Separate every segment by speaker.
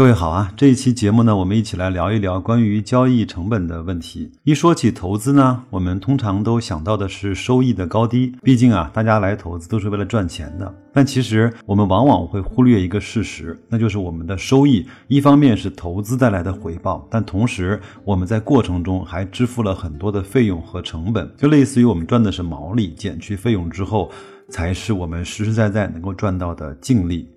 Speaker 1: 各位好啊，这一期节目呢，我们一起来聊一聊关于交易成本的问题。一说起投资呢，我们通常都想到的是收益的高低，毕竟啊，大家来投资都是为了赚钱的。但其实我们往往会忽略一个事实，那就是我们的收益，一方面是投资带来的回报，但同时我们在过程中还支付了很多的费用和成本，就类似于我们赚的是毛利，减去费用之后，才是我们实实在在能够赚到的净利。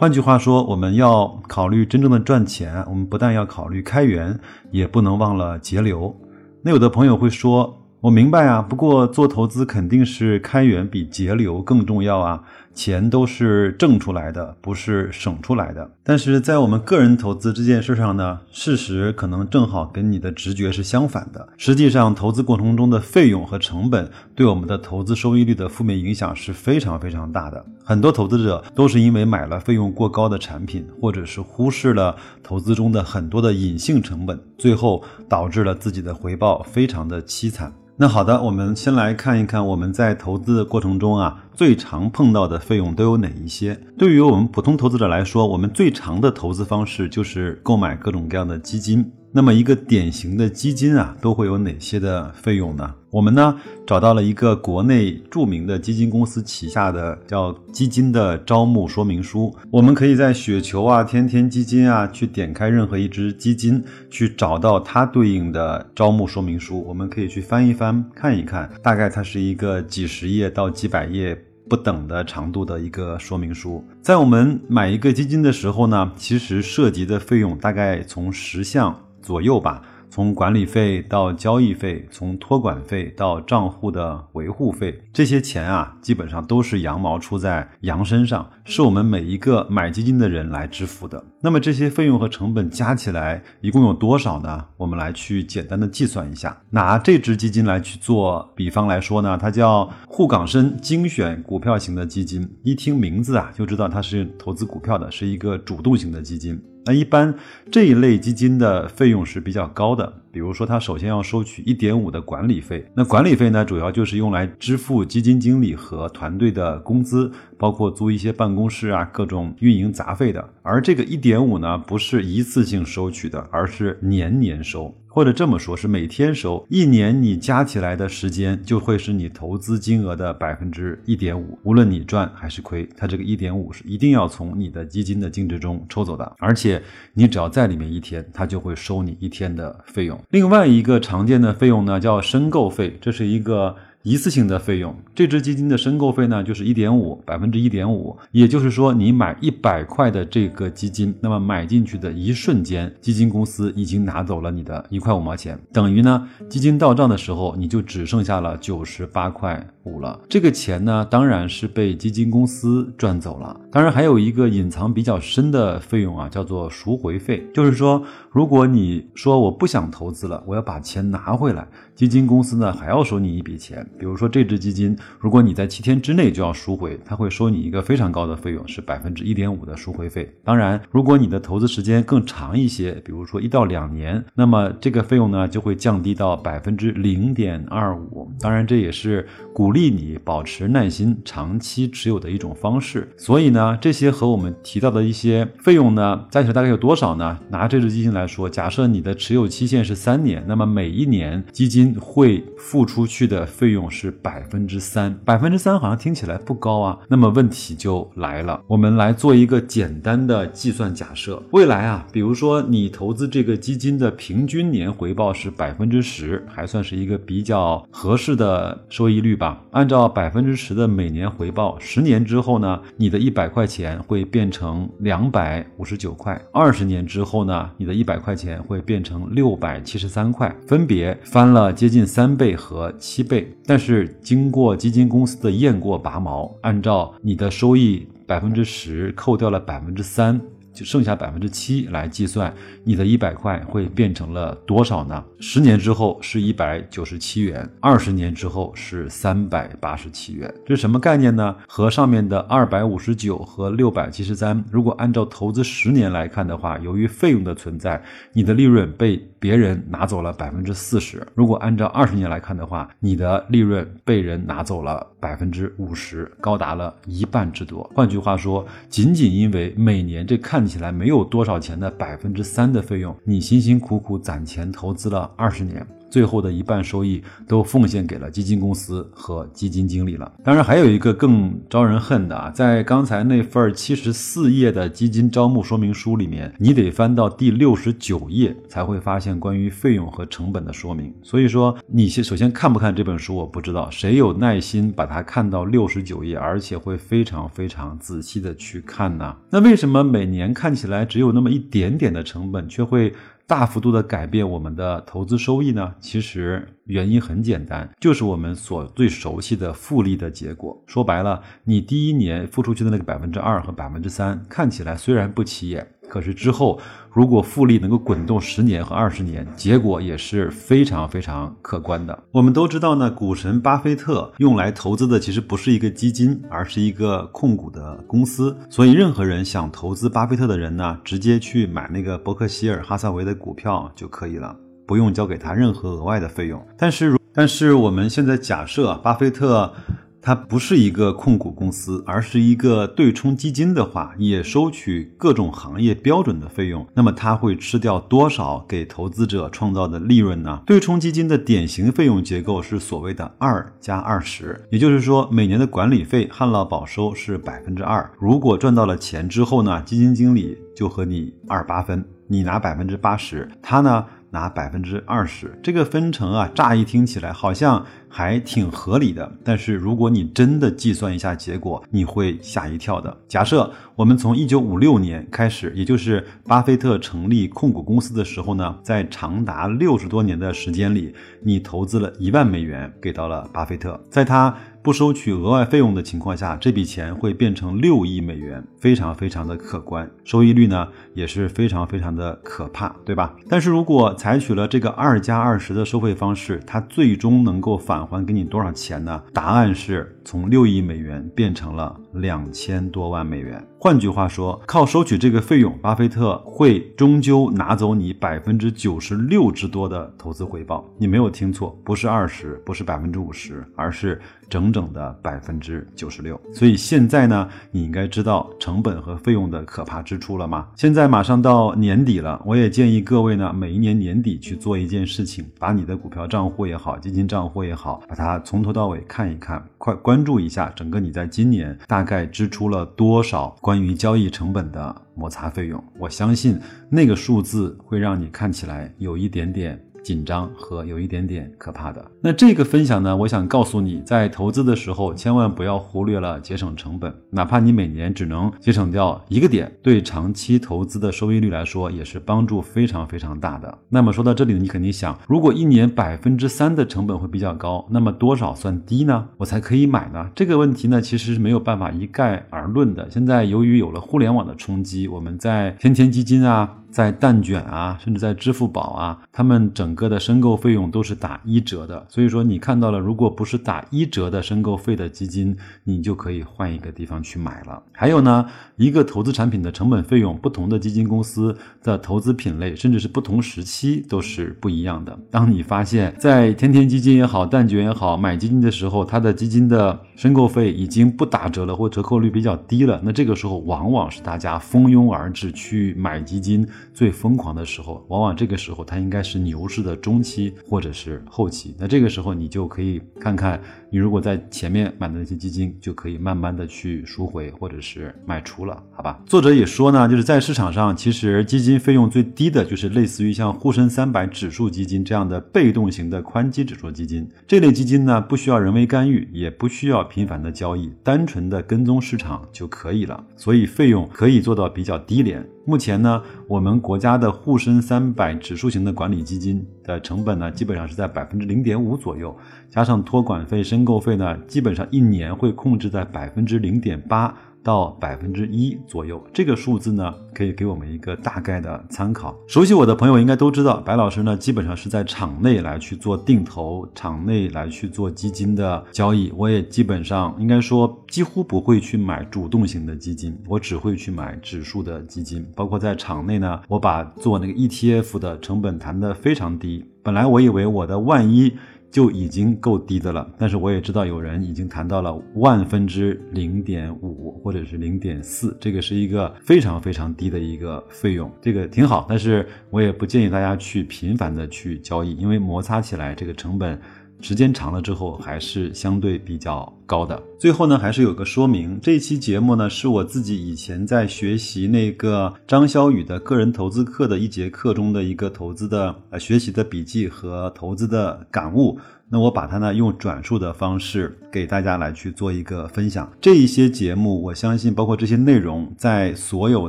Speaker 1: 换句话说，我们要考虑真正的赚钱，我们不但要考虑开源，也不能忘了节流。那有的朋友会说。我明白啊，不过做投资肯定是开源比节流更重要啊，钱都是挣出来的，不是省出来的。但是在我们个人投资这件事上呢，事实可能正好跟你的直觉是相反的。实际上，投资过程中的费用和成本对我们的投资收益率的负面影响是非常非常大的。很多投资者都是因为买了费用过高的产品，或者是忽视了投资中的很多的隐性成本，最后导致了自己的回报非常的凄惨。那好的，我们先来看一看我们在投资的过程中啊，最常碰到的费用都有哪一些？对于我们普通投资者来说，我们最常的投资方式就是购买各种各样的基金。那么一个典型的基金啊，都会有哪些的费用呢？我们呢找到了一个国内著名的基金公司旗下的叫基金的招募说明书。我们可以在雪球啊、天天基金啊去点开任何一只基金，去找到它对应的招募说明书。我们可以去翻一翻看一看，大概它是一个几十页到几百页不等的长度的一个说明书。在我们买一个基金的时候呢，其实涉及的费用大概从十项。左右吧。从管理费到交易费，从托管费到账户的维护费，这些钱啊，基本上都是羊毛出在羊身上，是我们每一个买基金的人来支付的。那么这些费用和成本加起来一共有多少呢？我们来去简单的计算一下。拿这支基金来去做比方来说呢，它叫沪港深精选股票型的基金，一听名字啊就知道它是投资股票的，是一个主动型的基金。那一般这一类基金的费用是比较高的，比如说他首先要收取一点五的管理费，那管理费呢，主要就是用来支付基金经理和团队的工资，包括租一些办公室啊，各种运营杂费的。而这个一点五呢，不是一次性收取的，而是年年收。或者这么说，是每天收，一年你加起来的时间就会是你投资金额的百分之一点五。无论你赚还是亏，它这个一点五是一定要从你的基金的净值中抽走的。而且你只要在里面一天，它就会收你一天的费用。另外一个常见的费用呢，叫申购费，这是一个。一次性的费用，这支基金的申购费呢，就是一点五百分之一点五，也就是说，你买一百块的这个基金，那么买进去的一瞬间，基金公司已经拿走了你的一块五毛钱，等于呢，基金到账的时候，你就只剩下了九十八块五了。这个钱呢，当然是被基金公司赚走了。当然，还有一个隐藏比较深的费用啊，叫做赎回费，就是说，如果你说我不想投资了，我要把钱拿回来，基金公司呢还要收你一笔钱。比如说这支基金，如果你在七天之内就要赎回，他会收你一个非常高的费用，是百分之一点五的赎回费。当然，如果你的投资时间更长一些，比如说一到两年，那么这个费用呢就会降低到百分之零点二五。当然，这也是鼓励你保持耐心、长期持有的一种方式。所以呢，这些和我们提到的一些费用呢，加起来大概有多少呢？拿这只基金来说，假设你的持有期限是三年，那么每一年基金会付出去的费用。是百分之三，百分之三好像听起来不高啊。那么问题就来了，我们来做一个简单的计算假设。未来啊，比如说你投资这个基金的平均年回报是百分之十，还算是一个比较合适的收益率吧。按照百分之十的每年回报，十年之后呢，你的一百块钱会变成两百五十九块；二十年之后呢，你的一百块钱会变成六百七十三块，分别翻了接近三倍和七倍。但是经过基金公司的验过拔毛，按照你的收益百分之十扣掉了百分之三，就剩下百分之七来计算，你的一百块会变成了多少呢？十年之后是一百九十七元，二十年之后是三百八十七元。这是什么概念呢？和上面的二百五十九和六百七十三，如果按照投资十年来看的话，由于费用的存在，你的利润被别人拿走了百分之四十；如果按照二十年来看的话，你的利润被人拿走了百分之五十，高达了一半之多。换句话说，仅仅因为每年这看看起来没有多少钱的百分之三的费用，你辛辛苦苦攒钱投资了二十年。最后的一半收益都奉献给了基金公司和基金经理了。当然，还有一个更招人恨的啊，在刚才那份七十四页的基金招募说明书里面，你得翻到第六十九页才会发现关于费用和成本的说明。所以说，你先首先看不看这本书，我不知道谁有耐心把它看到六十九页，而且会非常非常仔细的去看呢？那为什么每年看起来只有那么一点点的成本，却会？大幅度的改变我们的投资收益呢？其实原因很简单，就是我们所最熟悉的复利的结果。说白了，你第一年付出去的那个百分之二和百分之三，看起来虽然不起眼。可是之后，如果复利能够滚动十年和二十年，结果也是非常非常可观的。我们都知道呢，股神巴菲特用来投资的其实不是一个基金，而是一个控股的公司。所以，任何人想投资巴菲特的人呢，直接去买那个伯克希尔哈萨维的股票就可以了，不用交给他任何额外的费用。但是，但是我们现在假设巴菲特。它不是一个控股公司，而是一个对冲基金的话，也收取各种行业标准的费用。那么它会吃掉多少给投资者创造的利润呢？对冲基金的典型费用结构是所谓的二加二十，也就是说每年的管理费旱涝保收是百分之二。如果赚到了钱之后呢，基金经理就和你二八分，你拿百分之八十，他呢？拿百分之二十，这个分成啊，乍一听起来好像还挺合理的。但是如果你真的计算一下结果，你会吓一跳的。假设我们从一九五六年开始，也就是巴菲特成立控股公司的时候呢，在长达六十多年的时间里，你投资了一万美元给到了巴菲特，在他。不收取额外费用的情况下，这笔钱会变成六亿美元，非常非常的可观，收益率呢也是非常非常的可怕，对吧？但是如果采取了这个二加二十的收费方式，它最终能够返还给你多少钱呢？答案是从六亿美元变成了两千多万美元。换句话说，靠收取这个费用，巴菲特会终究拿走你百分之九十六之多的投资回报。你没有听错，不是二十，不是百分之五十，而是整整的百分之九十六。所以现在呢，你应该知道成本和费用的可怕之处了吗？现在马上到年底了，我也建议各位呢，每一年年底去做一件事情，把你的股票账户也好，基金账户也好，把它从头到尾看一看，快关注一下整个你在今年大大概支出了多少。关于交易成本的摩擦费用，我相信那个数字会让你看起来有一点点。紧张和有一点点可怕的。那这个分享呢，我想告诉你，在投资的时候，千万不要忽略了节省成本，哪怕你每年只能节省掉一个点，对长期投资的收益率来说，也是帮助非常非常大的。那么说到这里，你肯定想，如果一年百分之三的成本会比较高，那么多少算低呢？我才可以买呢？这个问题呢，其实是没有办法一概而论的。现在由于有了互联网的冲击，我们在天天基金啊。在蛋卷啊，甚至在支付宝啊，他们整个的申购费用都是打一折的。所以说，你看到了，如果不是打一折的申购费的基金，你就可以换一个地方去买了。还有呢，一个投资产品的成本费用，不同的基金公司的投资品类，甚至是不同时期都是不一样的。当你发现，在天天基金也好，蛋卷也好，买基金的时候，它的基金的申购费已经不打折了，或折扣率比较低了，那这个时候往往是大家蜂拥而至去买基金。最疯狂的时候，往往这个时候它应该是牛市的中期或者是后期。那这个时候你就可以看看，你如果在前面买的那些基金，就可以慢慢的去赎回或者是卖出了，好吧？作者也说呢，就是在市场上，其实基金费用最低的就是类似于像沪深三百指数基金这样的被动型的宽基指数基金。这类基金呢，不需要人为干预，也不需要频繁的交易，单纯的跟踪市场就可以了，所以费用可以做到比较低廉。目前呢，我们国家的沪深三百指数型的管理基金的成本呢，基本上是在百分之零点五左右，加上托管费、申购费呢，基本上一年会控制在百分之零点八到百分之一左右，这个数字呢，可以给我们一个大概的参考。熟悉我的朋友应该都知道，白老师呢，基本上是在场内来去做定投，场内来去做基金的交易。我也基本上应该说，几乎不会去买主动型的基金，我只会去买指数的基金。包括在场内呢，我把做那个 ETF 的成本谈得非常低。本来我以为我的万一。就已经够低的了，但是我也知道有人已经谈到了万分之零点五或者是零点四，这个是一个非常非常低的一个费用，这个挺好，但是我也不建议大家去频繁的去交易，因为摩擦起来这个成本。时间长了之后，还是相对比较高的。最后呢，还是有个说明，这期节目呢是我自己以前在学习那个张潇雨的个人投资课的一节课中的一个投资的呃学习的笔记和投资的感悟。那我把它呢用转述的方式给大家来去做一个分享。这一些节目，我相信包括这些内容，在所有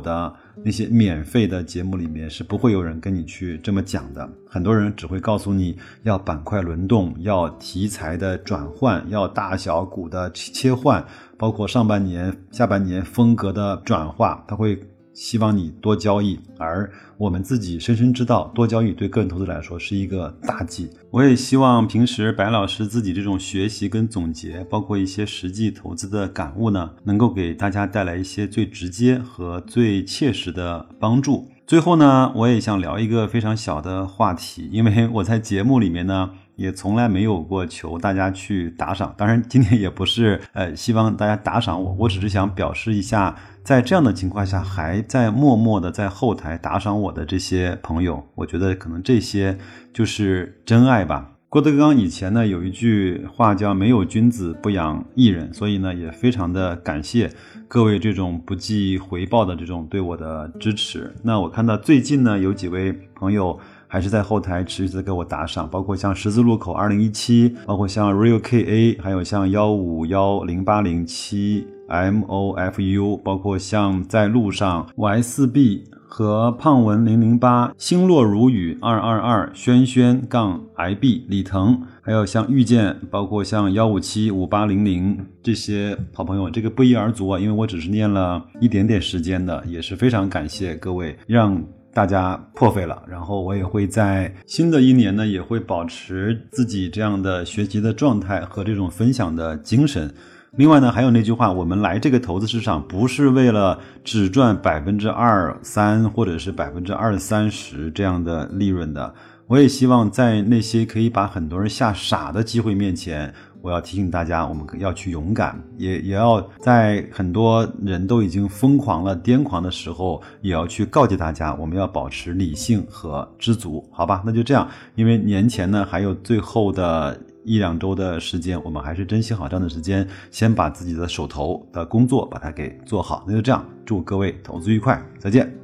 Speaker 1: 的。那些免费的节目里面是不会有人跟你去这么讲的，很多人只会告诉你要板块轮动，要题材的转换，要大小股的切换，包括上半年、下半年风格的转化，他会。希望你多交易，而我们自己深深知道，多交易对个人投资来说是一个大忌。我也希望平时白老师自己这种学习跟总结，包括一些实际投资的感悟呢，能够给大家带来一些最直接和最切实的帮助。最后呢，我也想聊一个非常小的话题，因为我在节目里面呢。也从来没有过求大家去打赏，当然今天也不是呃希望大家打赏我，我只是想表示一下，在这样的情况下还在默默的在后台打赏我的这些朋友，我觉得可能这些就是真爱吧。郭德纲以前呢有一句话叫“没有君子不养艺人”，所以呢也非常的感谢各位这种不计回报的这种对我的支持。那我看到最近呢有几位朋友。还是在后台持续的给我打赏，包括像十字路口二零一七，包括像 Real KA，还有像幺五幺零八零七 MOFU，包括像在路上 YSB 和胖文零零八，星落如雨二二二，轩轩杠 IB 李腾，还有像遇见，包括像幺五七五八零零这些好朋友，这个不一而足啊，因为我只是念了一点点时间的，也是非常感谢各位让。大家破费了，然后我也会在新的一年呢，也会保持自己这样的学习的状态和这种分享的精神。另外呢，还有那句话，我们来这个投资市场不是为了只赚百分之二三或者是百分之二三十这样的利润的。我也希望在那些可以把很多人吓傻的机会面前。我要提醒大家，我们要去勇敢，也也要在很多人都已经疯狂了、癫狂的时候，也要去告诫大家，我们要保持理性和知足，好吧？那就这样，因为年前呢还有最后的一两周的时间，我们还是珍惜好这样的时间，先把自己的手头的工作把它给做好。那就这样，祝各位投资愉快，再见。